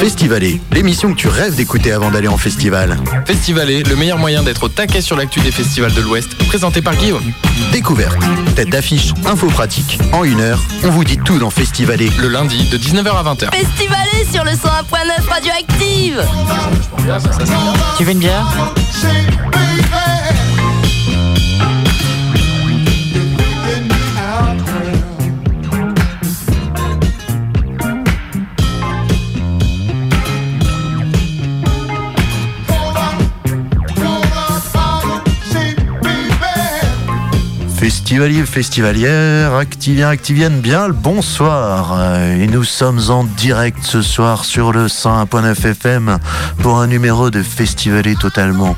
Festivalé, l'émission que tu rêves d'écouter avant d'aller en festival. Festivalé, le meilleur moyen d'être au taquet sur l'actu des festivals de l'Ouest, présenté par Guillaume. Découverte, tête d'affiche, info pratique. En une heure, on vous dit tout dans Festivalé. Le lundi de 19h à 20h. Festivalé sur le 101.9 Radioactive Tu veux une bière? Festivalier, festivalière, activien, activienne, bien le bonsoir. Et nous sommes en direct ce soir sur le 101.9 FM pour un numéro de Festivalé totalement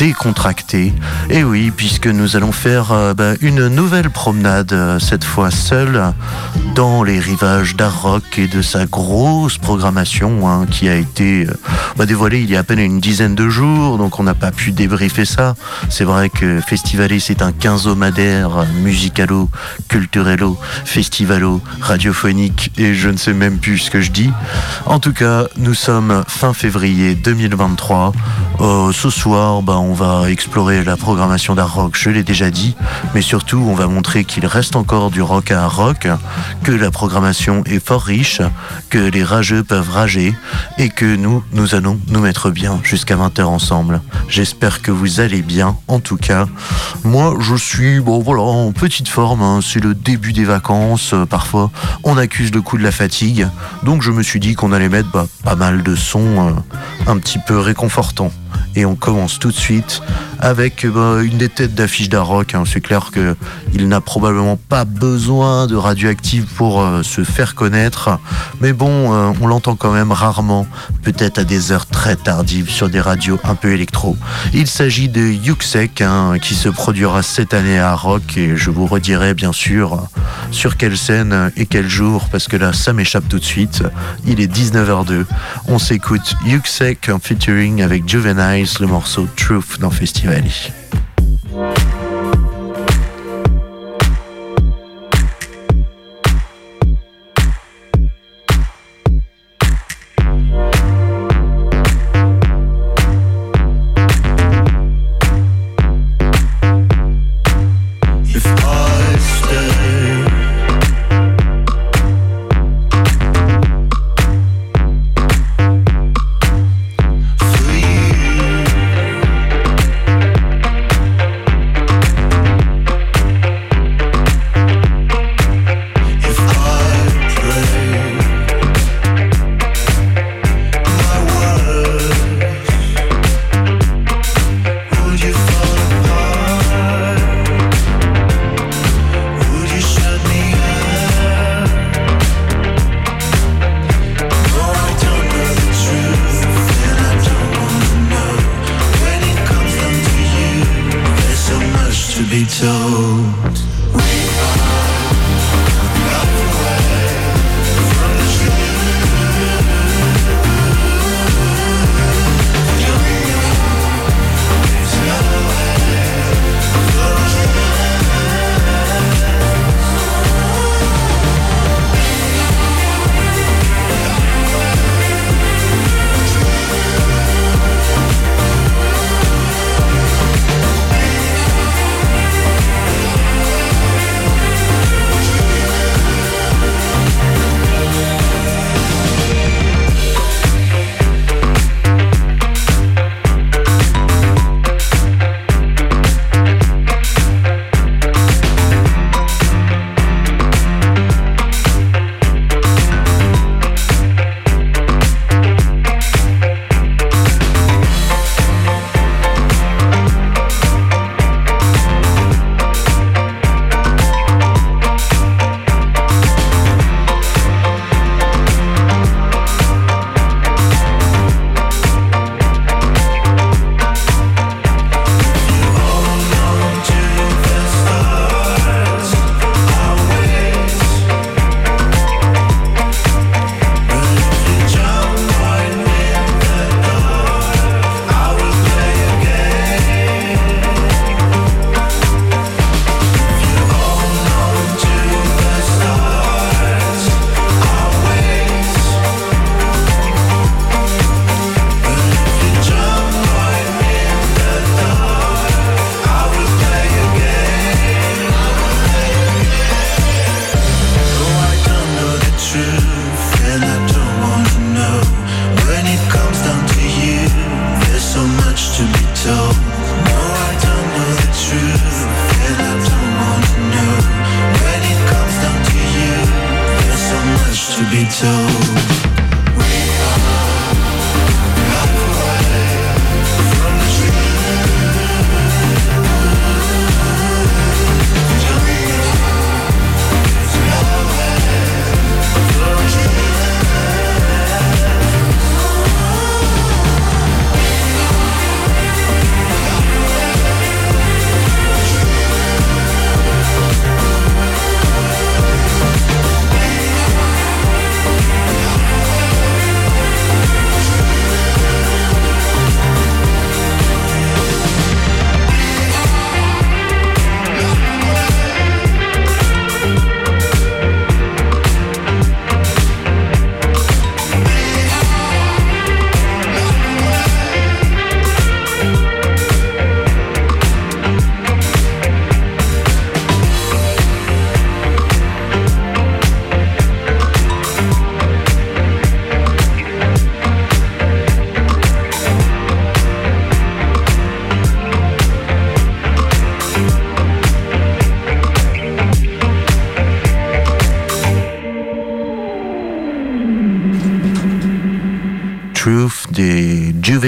décontracté. Et oui, puisque nous allons faire euh, bah, une nouvelle promenade, euh, cette fois seule, dans les rivages d'Arrock et de sa grosse programmation hein, qui a été euh, bah, dévoilée il y a à peine une dizaine de jours, donc on n'a pas pu débriefer ça. C'est vrai que Festivalé, c'est un quinzomadaire musicalo, culturello, festivalo, radiophonique et je ne sais même plus ce que je dis. En tout cas, nous sommes fin février 2023. Euh, ce soir, on va explorer la programmation d'art rock, je l'ai déjà dit, mais surtout on va montrer qu'il reste encore du rock à art rock, que la programmation est fort riche, que les rageux peuvent rager et que nous, nous allons nous mettre bien jusqu'à 20h ensemble. J'espère que vous allez bien, en tout cas. Moi, je suis, bon voilà, en petite forme, hein. c'est le début des vacances, parfois on accuse le coup de la fatigue, donc je me suis dit qu'on allait mettre bah, pas mal de sons euh, un petit peu réconfortants. Et on commence tout de suite avec bah, une des têtes d'affiche d'Aroc. Hein. C'est clair que il n'a probablement pas besoin de radioactive pour euh, se faire connaître. Mais bon, euh, on l'entend quand même rarement, peut-être à des heures très tardives sur des radios un peu électro. Il s'agit de Yuxek hein, qui se produira cette année à Rock et je vous redirai bien sûr euh, sur quelle scène et quel jour parce que là ça m'échappe tout de suite. Il est 19h02. On s'écoute Yuxek en featuring avec Juveniles le morceau Truth dans Festivali.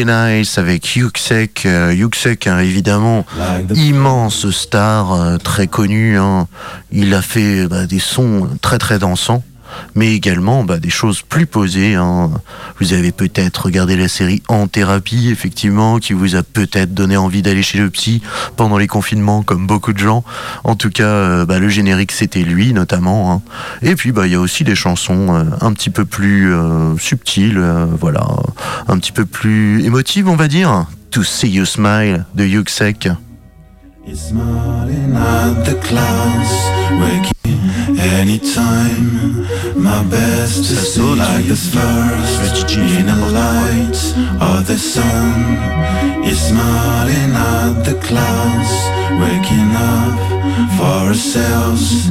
Juveniles avec Yuxek. Euh, Yuxek, hein, évidemment, immense star, euh, très connu. Hein. Il a fait bah, des sons très très dansants mais également bah, des choses plus posées. Hein. Vous avez peut-être regardé la série En thérapie, effectivement, qui vous a peut-être donné envie d'aller chez le psy pendant les confinements, comme beaucoup de gens. En tout cas, euh, bah, le générique, c'était lui, notamment. Hein. Et puis, bah, il y a aussi des chansons euh, un petit peu plus euh, subtiles, voilà, un petit peu plus émotives, on va dire. To See You Smile de Yuxek. Anytime, my best to see like the first in the light of the sun. Is smiling at the clouds, waking up for ourselves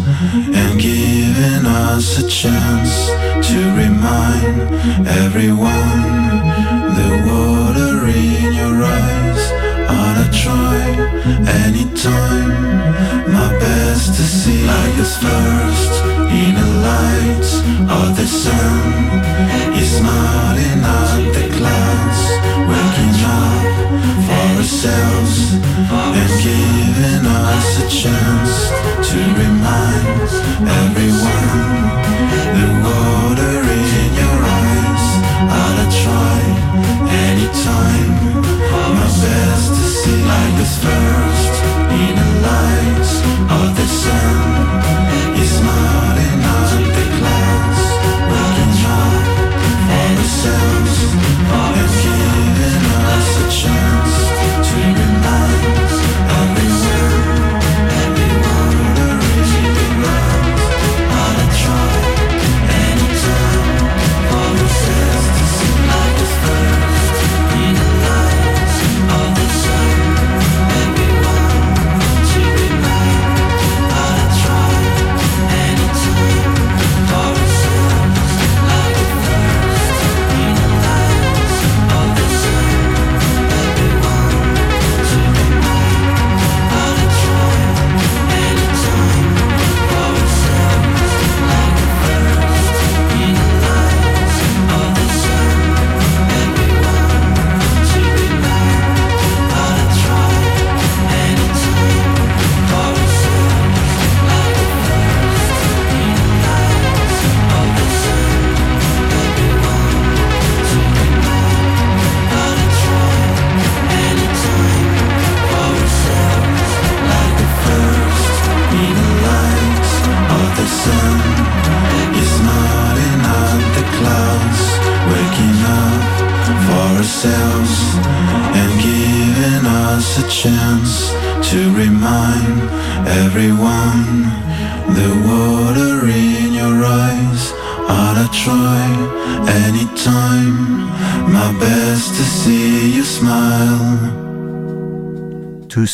and giving us a chance to remind everyone the water in your eyes. I'll try anytime my best to see. Like us first in the light of the sun. Is smiling at the clouds waking up for ourselves and giving us a chance to remind everyone. The water in your eyes I'll try anytime. My best to see. Like us first in the light of the sun is smiling at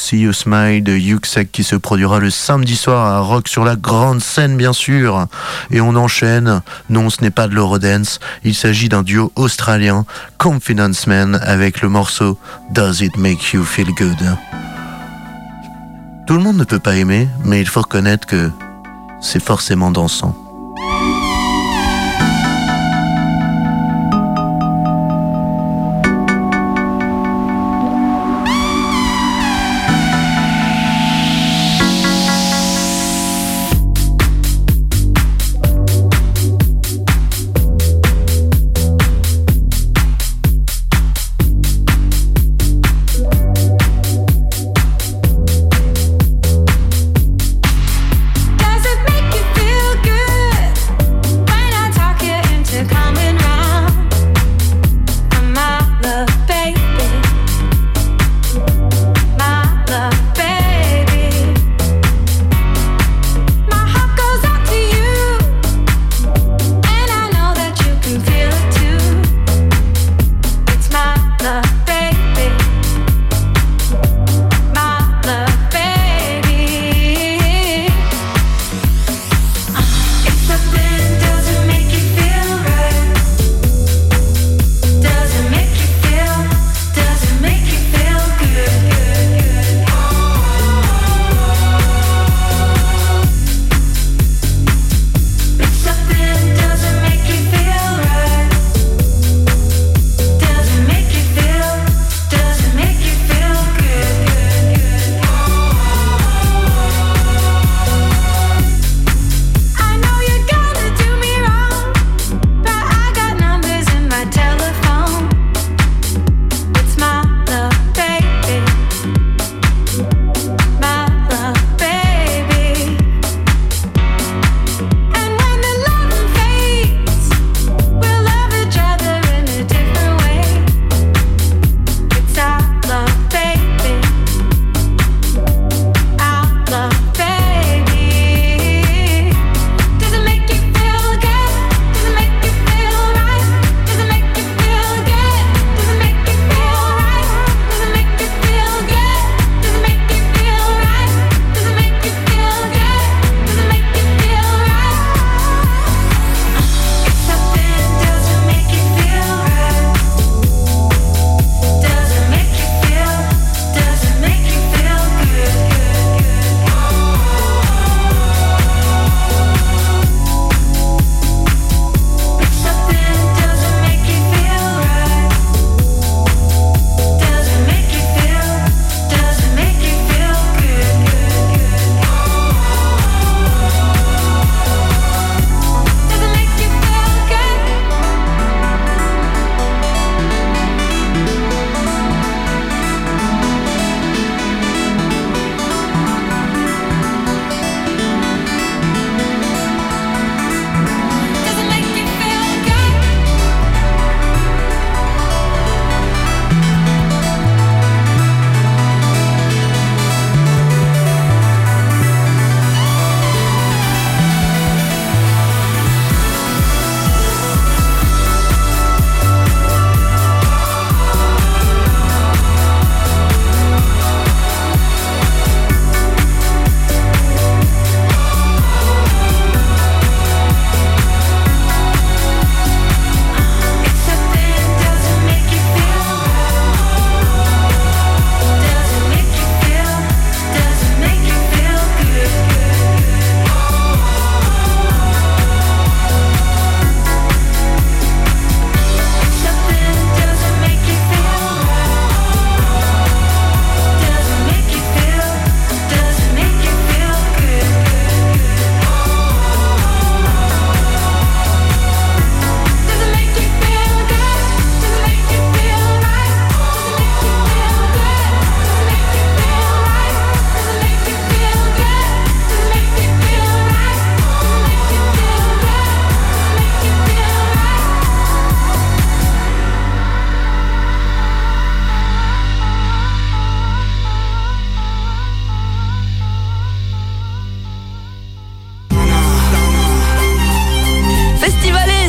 See You Smile de Yuxek qui se produira le samedi soir à Rock sur la grande scène bien sûr. Et on enchaîne, non ce n'est pas de l'Eurodance, il s'agit d'un duo australien, Confidence Man avec le morceau Does It Make You Feel Good? Tout le monde ne peut pas aimer, mais il faut reconnaître que c'est forcément dansant.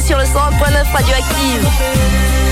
sur le 101.9 Radioactive.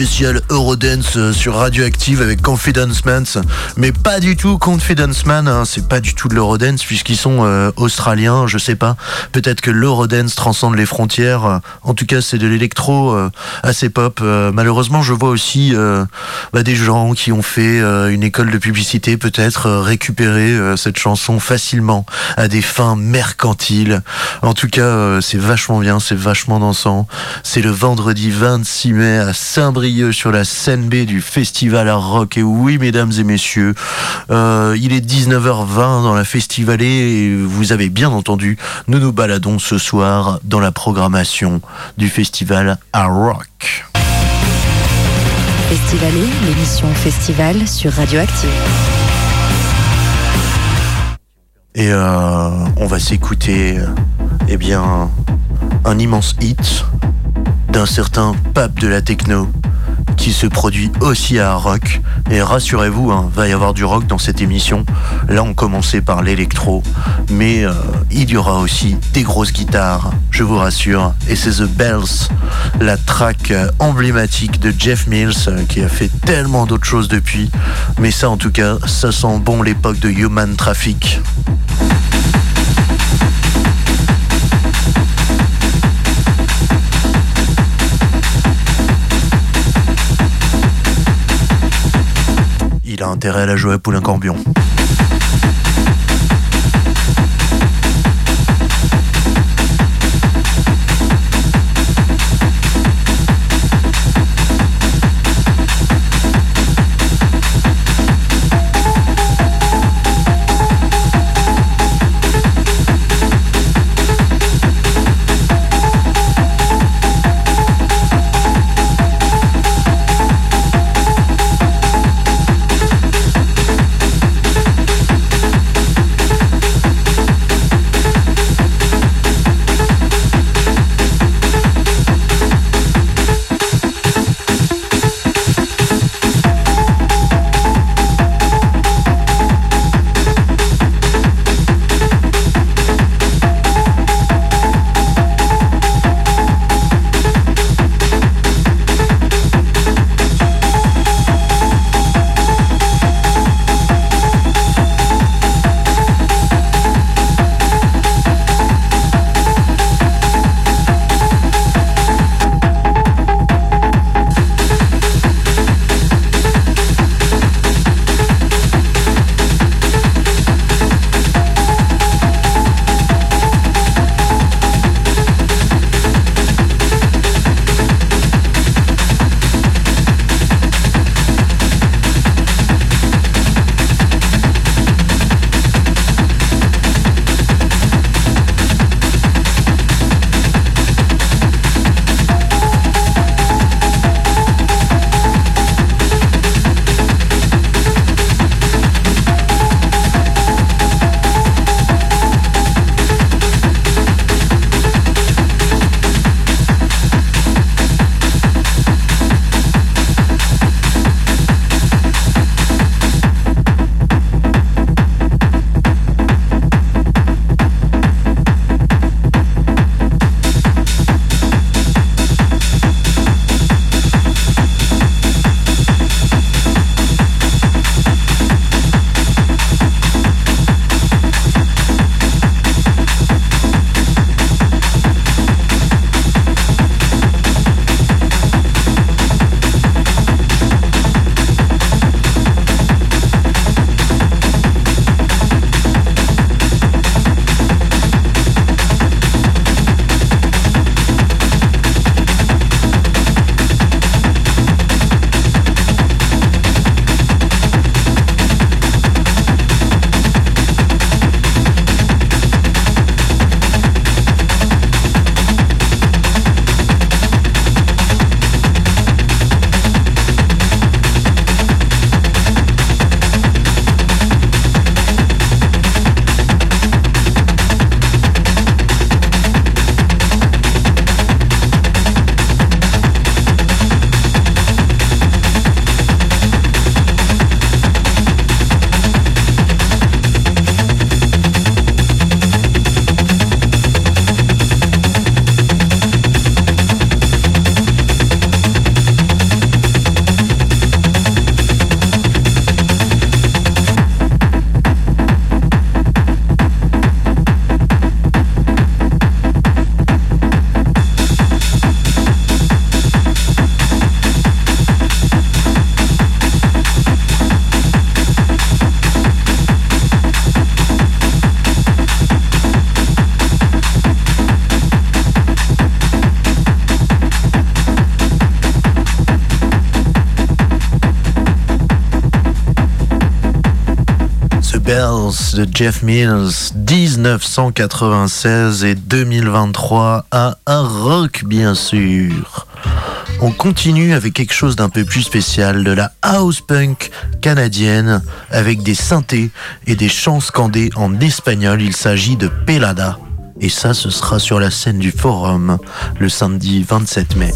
Spéciale Eurodance euh, sur Radioactive avec Confidence Man, mais pas du tout Confidence Man, hein, c'est pas du tout de l'Eurodance puisqu'ils sont euh, australiens, je sais pas. Peut-être que l'Eurodance transcende les frontières. En tout cas, c'est de l'électro euh, assez pop. malheureusement, je vois aussi bah, des gens qui ont fait une école de publicité, peut-être récupérer cette chanson facilement à des fins mercantiles. En tout cas, c'est vachement bien, c'est vachement dansant. C'est le vendredi 26 mai à Saint-Brieuc sur la scène B du Festival à Rock. Et oui, mesdames et messieurs, euh, il est 19h20 dans la Festivalée et vous avez bien entendu, nous nous baladons ce soir dans la programmation du Festival à Rock. Festivalé, l'émission Festival sur Radioactive. Et euh, on va s'écouter, eh bien, un immense hit d'un certain pape de la techno qui se produit aussi à rock. Et rassurez-vous, hein, va y avoir du rock dans cette émission. Là, on commençait par l'électro, mais euh, il y aura aussi des grosses guitares, je vous rassure. Et c'est The Bells, la track euh, emblématique de Jeff Mills, euh, qui a fait tellement d'autres choses depuis. Mais ça, en tout cas, ça sent bon l'époque de Human Traffic. Il a intérêt à la jouer à Poulain De Jeff Mills, 1996 et 2023 à un rock bien sûr. On continue avec quelque chose d'un peu plus spécial, de la house punk canadienne avec des synthés et des chants scandés en espagnol. Il s'agit de Pelada. Et ça, ce sera sur la scène du Forum le samedi 27 mai.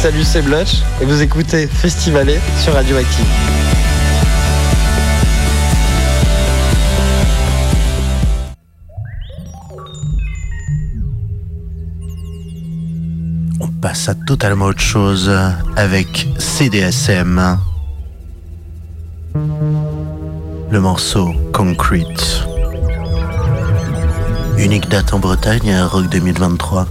Salut, c'est Blotch et vous écoutez Festivalet sur Radioactive. On passe à totalement autre chose avec CDSM. Le morceau Concrete. Unique date en Bretagne, euh, Rock 2023.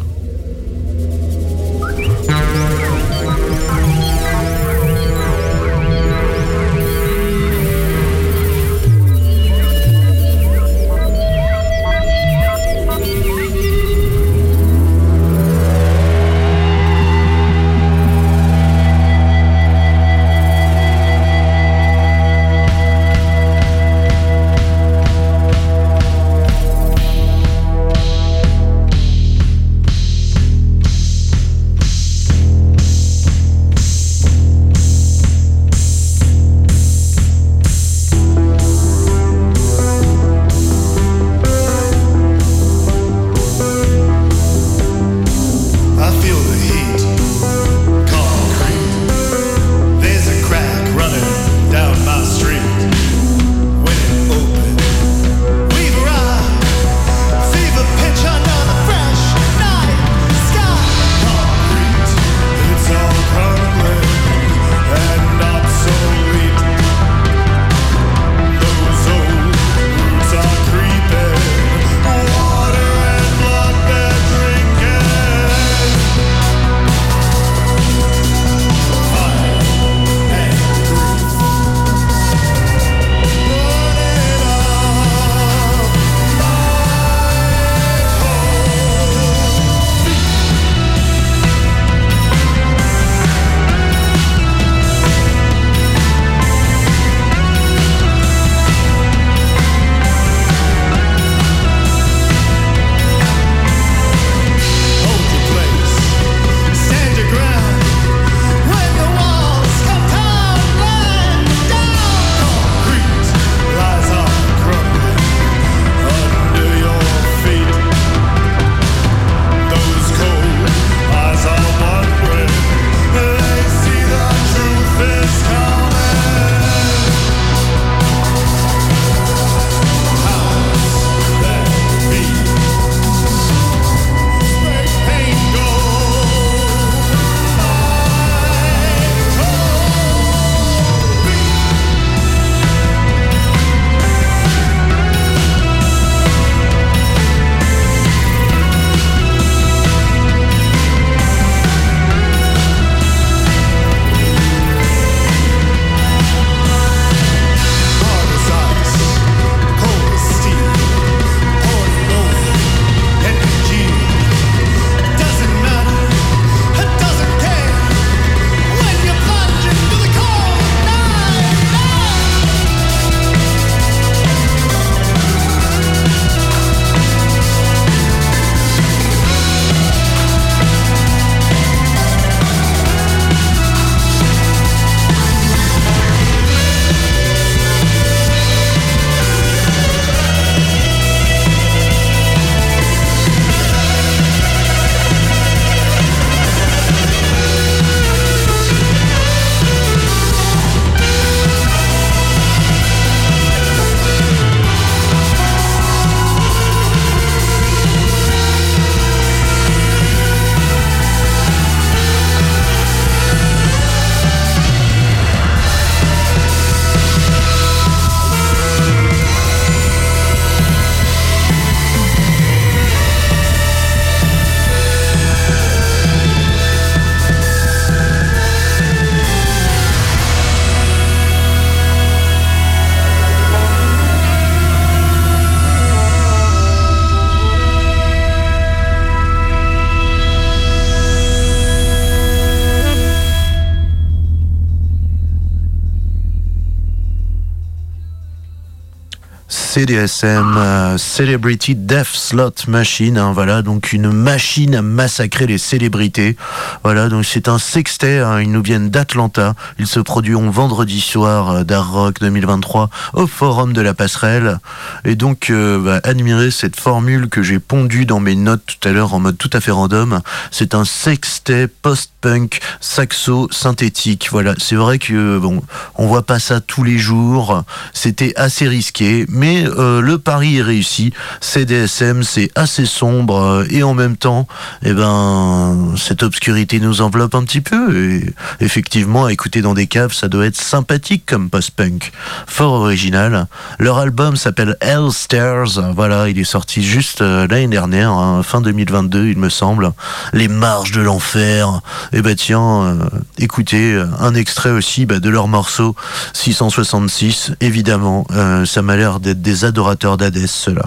CDSM, euh, Celebrity Death Slot Machine. Hein, voilà, donc une machine à massacrer les célébrités. Voilà, donc c'est un sextet. Hein, ils nous viennent d'Atlanta. Ils se produiront vendredi soir euh, d'Art Rock 2023 au Forum de la Passerelle. Et donc, euh, bah, cette formule que j'ai pondue dans mes notes tout à l'heure en mode tout à fait random. C'est un sextet post-punk saxo synthétique. Voilà, c'est vrai que bon, on voit pas ça tous les jours. C'était assez risqué, mais euh, le pari est réussi. CDSM, c'est assez sombre euh, et en même temps, eh ben, cette obscurité nous enveloppe un petit peu. Et effectivement, écouter dans des caves, ça doit être sympathique comme post-punk. Fort original. Leur album s'appelle Hell Stairs. Voilà, il est sorti juste euh, l'année dernière, hein, fin 2022, il me semble. Les marges de l'enfer. Eh ben tiens, écoutez un extrait aussi bah, de leur morceau 666. Évidemment, ça m'a l'air d'être des adorateurs d'Hadès, ceux-là.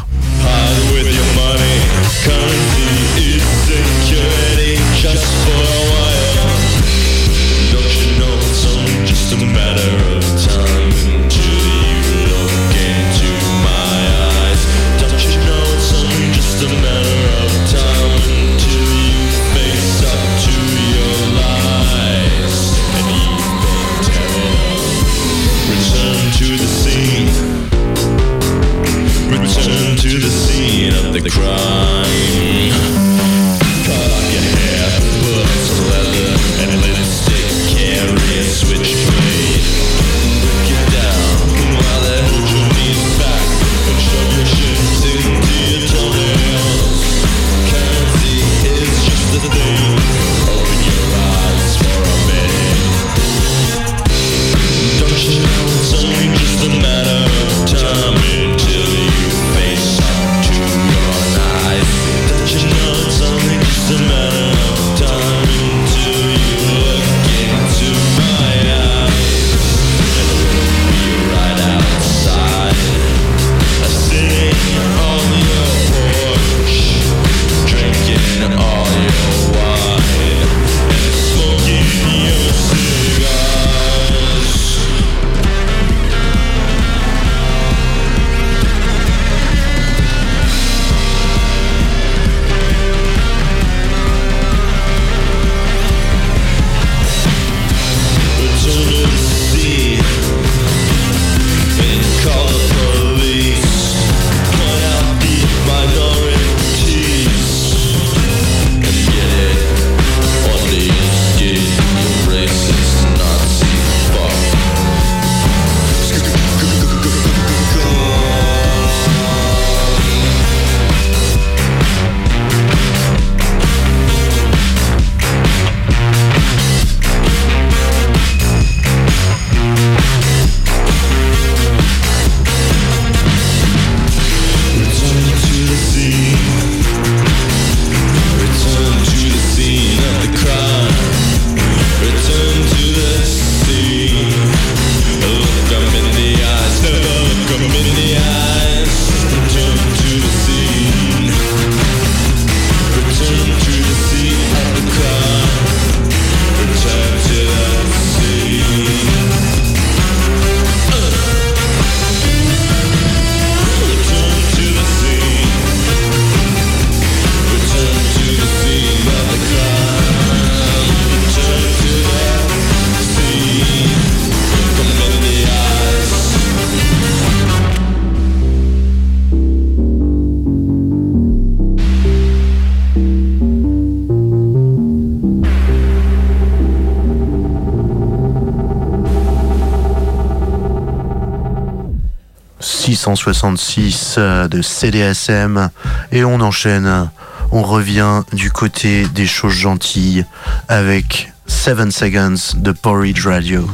Euh, de CDSM et on enchaîne. On revient du côté des choses gentilles avec 7 Seconds de Porridge Radio.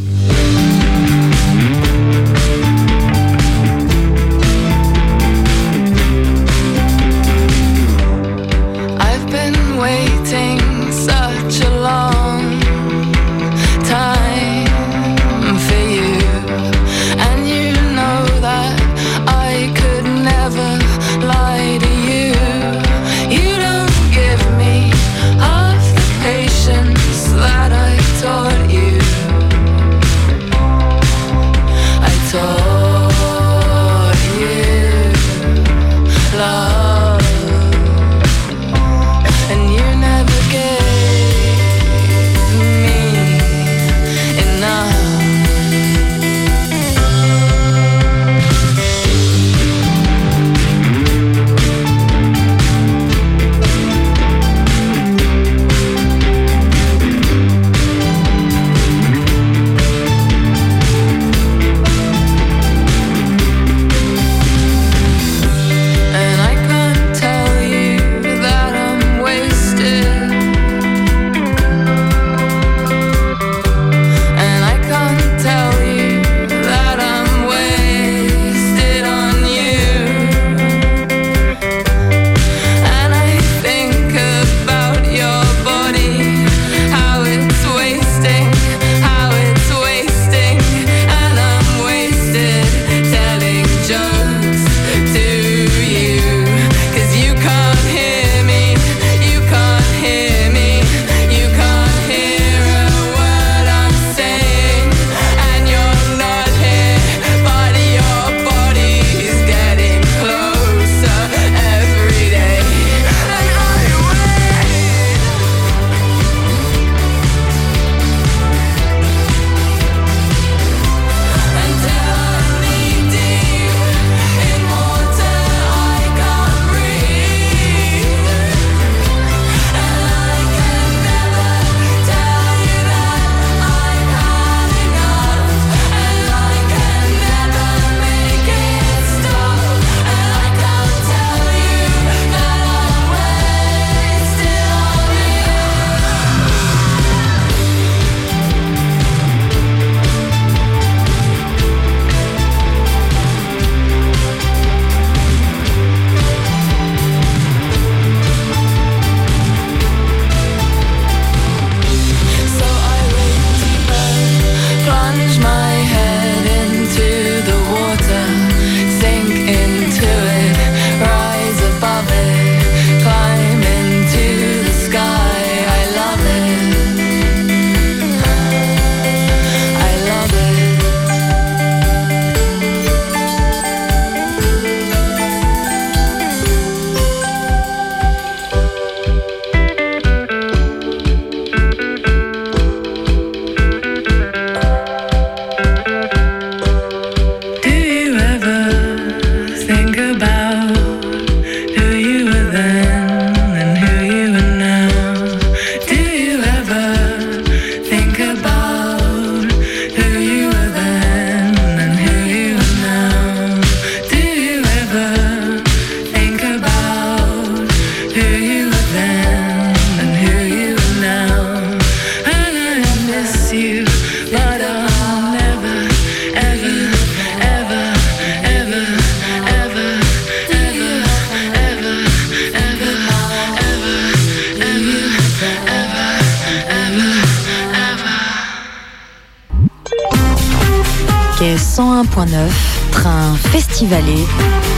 Quai 101.9, train festivalé.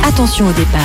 Attention au départ.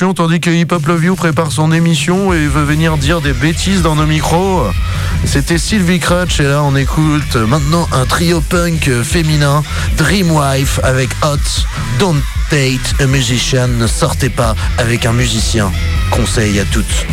Tandis que Hip Hop Love You prépare son émission et veut venir dire des bêtises dans nos micros. C'était Sylvie Crutch et là on écoute maintenant un trio punk féminin, Dreamwife avec Hot, Don't Date a Musician, ne sortez pas avec un musicien. Conseil à toutes.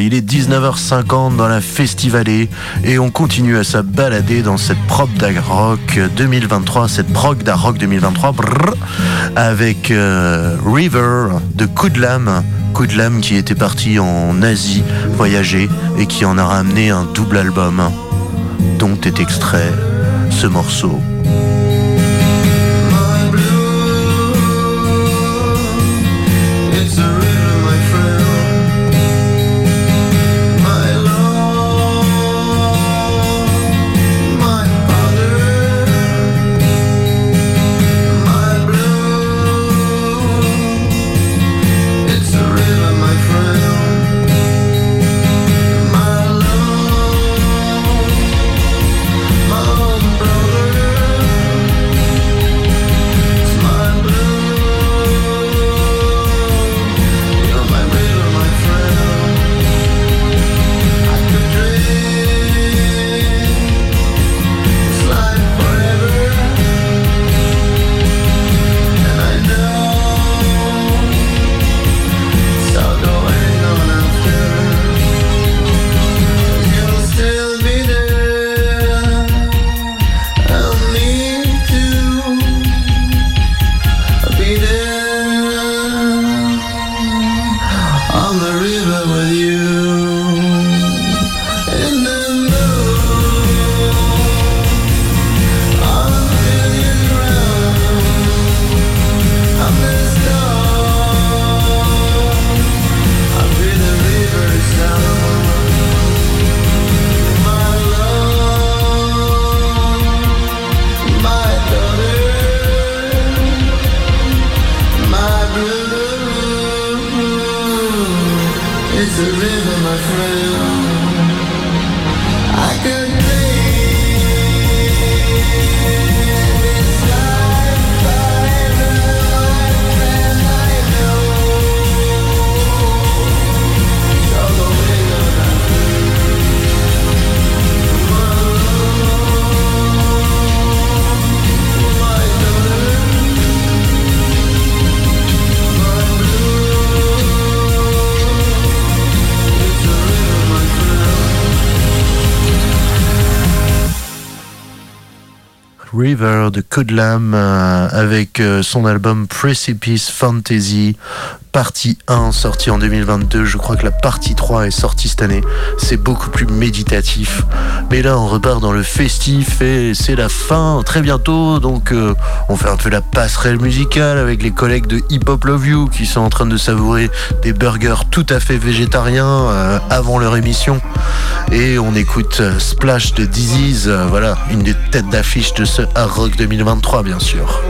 Il est 19h50 dans la Festivalée et on continue à se balader dans cette prop rock 2023, cette prog rock 2023 avec euh, River de Kudlam. Kudlam qui était parti en Asie voyager et qui en a ramené un double album dont est extrait ce morceau. De Kudlam euh, avec euh, son album Precipice Fantasy partie 1 sortie en 2022. Je crois que la partie 3 est sortie cette année. C'est beaucoup plus méditatif. Mais là, on repart dans le festif et c'est la fin très bientôt. Donc, euh, on fait un peu la passerelle musicale avec les collègues de Hip Hop Love You qui sont en train de savourer des burgers tout à fait végétariens avant leur émission. Et on écoute Splash de Disease. voilà, une des têtes d'affiche de ce Hard Rock 2023, bien sûr.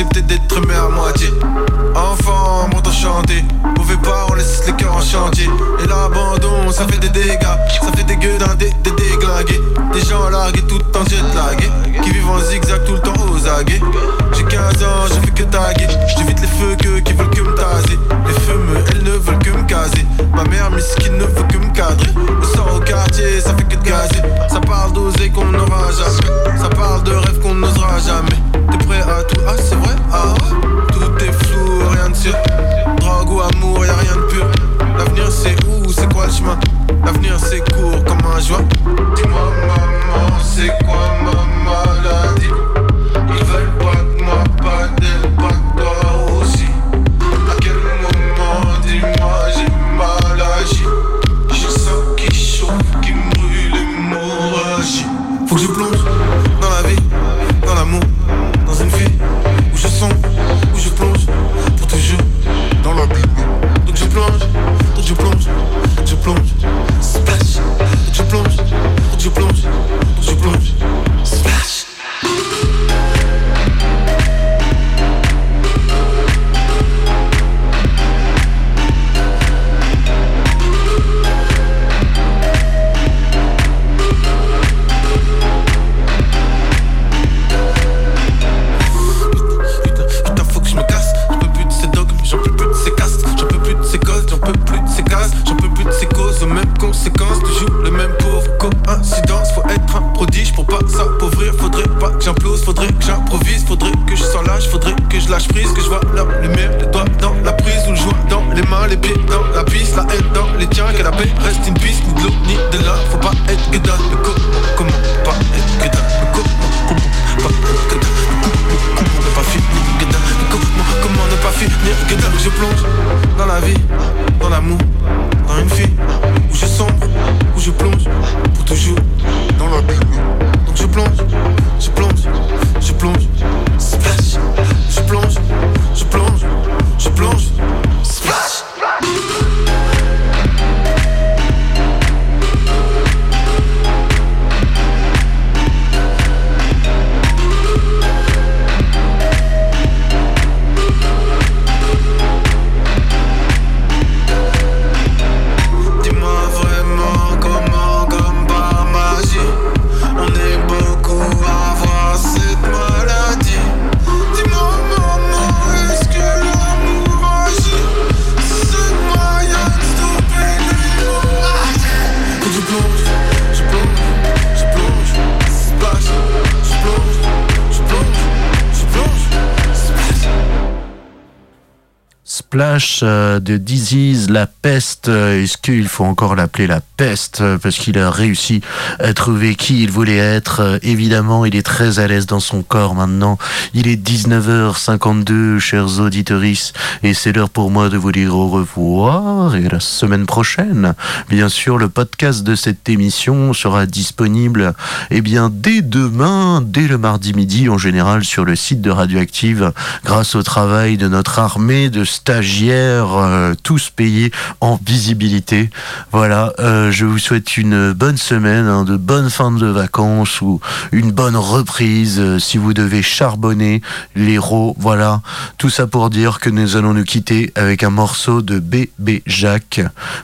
Accepter d'être aimé à moitié? Enfant, monte enchanté. Mauvais pas, on laisse les cœurs en chantier. Et l'abandon, ça fait des dégâts. Ça fait des gueux d'un des, des déglingués. Des gens largués tout en jet lagué. Qui vivent en zigzag tout le temps J'ai 15 ans, je fais que taguer. J'évite les feux que, qui veulent que me taser. Les feux elles ne veulent que me caser. Ma mère misquine ne veut que me cadrer. On sort au quartier, ça fait que de gazer. Ça parle d'oser qu'on n'aura jamais. Ça parle de rêves qu'on n'osera jamais. T'es prêt à tout? Ah, c'est vrai? Ah ouais Tout est flou, rien de sûr. Drogue ou amour, y'a rien de pur. L'avenir c'est où? C'est quoi le chemin? L'avenir c'est court comme un joint. Dis-moi, maman, c'est quoi ma maladie Euh, de Disease, la peste. euh, Est-ce qu'il faut encore l'appeler la peste euh, Parce qu'il a réussi à trouver qui il voulait être. Évidemment, il est très à l'aise dans son corps maintenant. Il est 19h52, chers auditoris, et c'est l'heure pour moi de vous dire au revoir. Et la semaine prochaine, bien sûr, le podcast de cette émission sera disponible eh bien, dès demain, dès le mardi midi, en général, sur le site de Radioactive, grâce au travail de notre armée de stagiaires, euh, tous payés en visibilité. Voilà, euh, je vous souhaite une bonne semaine, hein, de bonnes fins de vacances ou une bonne reprise euh, si vous devez charbonner l'héros. Voilà, tout ça pour dire que nous allons nous quitter avec un morceau de Bébé Jacques.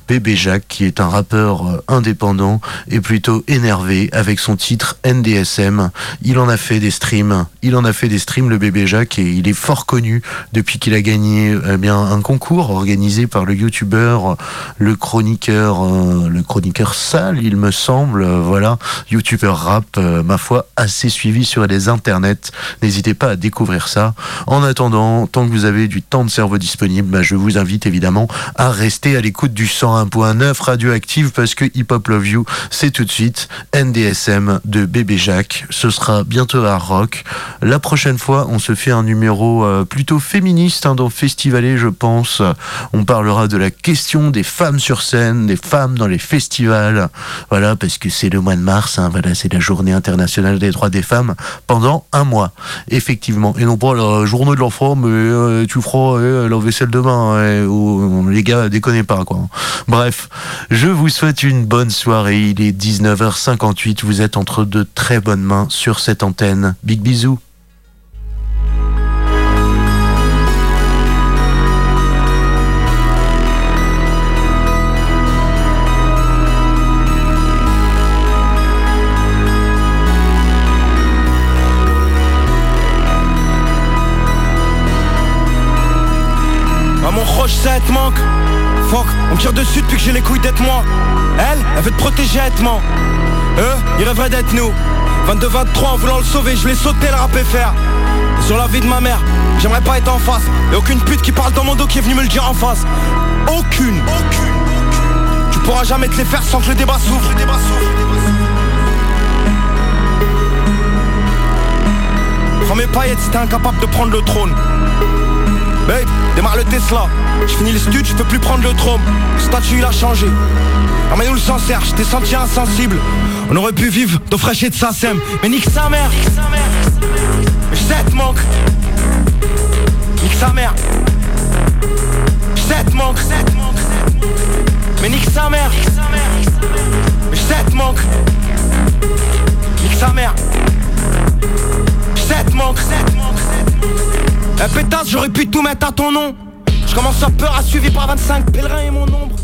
Bébé Jacques, qui est un rappeur indépendant et plutôt énervé avec son titre NDSM. Il en a fait des streams. Il en a fait des streams, le Bébé Jacques, et il est fort connu depuis qu'il a gagné eh bien, un concours organisé par le youtubeur, le chroniqueur, euh, le chroniqueur sale, il me semble. voilà, youtubeur rap, euh, ma foi, assez suivi sur les internets. N'hésitez pas à découvrir ça. En attendant, tant que vous avez du temps de cerveau disponible, bah, je vous invite évidemment à rester à l'écoute du 101.9 radioactive parce que Hip Hop Love You, c'est tout de suite NDSM de Bébé Jacques. Ce sera bientôt à Rock. La prochaine fois, on se fait un numéro euh, plutôt féministe hein, dans Festivalet, je pense. On parlera de la question des femmes sur scène, des femmes dans les festivals. Voilà, parce que c'est le mois de mars, hein, voilà, c'est la journée internationale des droits des femmes pendant un mois. Effectivement. Et non pas la journée de l'enfant, mais euh, tu feras euh, la vaisselle demain. ou, les gars, déconnez pas, quoi. Bref, je vous souhaite une bonne soirée. Il est 19h58. Vous êtes entre de très bonnes mains sur cette antenne. Big bisous. Me tire dessus depuis que j'ai les couilles d'être moi. Elle, elle veut te protéger être-moi Eux, ils rêveraient d'être nous. 22-23 en voulant le sauver, je l'ai sauté le rap faire Sur la vie de ma mère, j'aimerais pas être en face. Et aucune pute qui parle dans mon dos qui est venue me le dire en face. Aucune. Tu pourras jamais te les faire sans que le débat s'ouvre. Prends mes paillettes si t'es incapable de prendre le trône. Babe, démarre le Tesla. Je finis le stud, je peux plus prendre le trône. Le statut il a changé. Ramène-nous le sincère, je t'ai senti insensible. On aurait pu vivre d'eau fraîche et de sa sème. Mais nique sa mère. Mais je sais te manque. Nique sa mère. Je sais te manque. Mais nique sa mère. Mais je sais te manque. Nique sa mère. Je sais te manque. Eh pétasse, j'aurais pu tout mettre à ton nom. Je commence à peur à suivre par 25 pèlerins et mon ombre.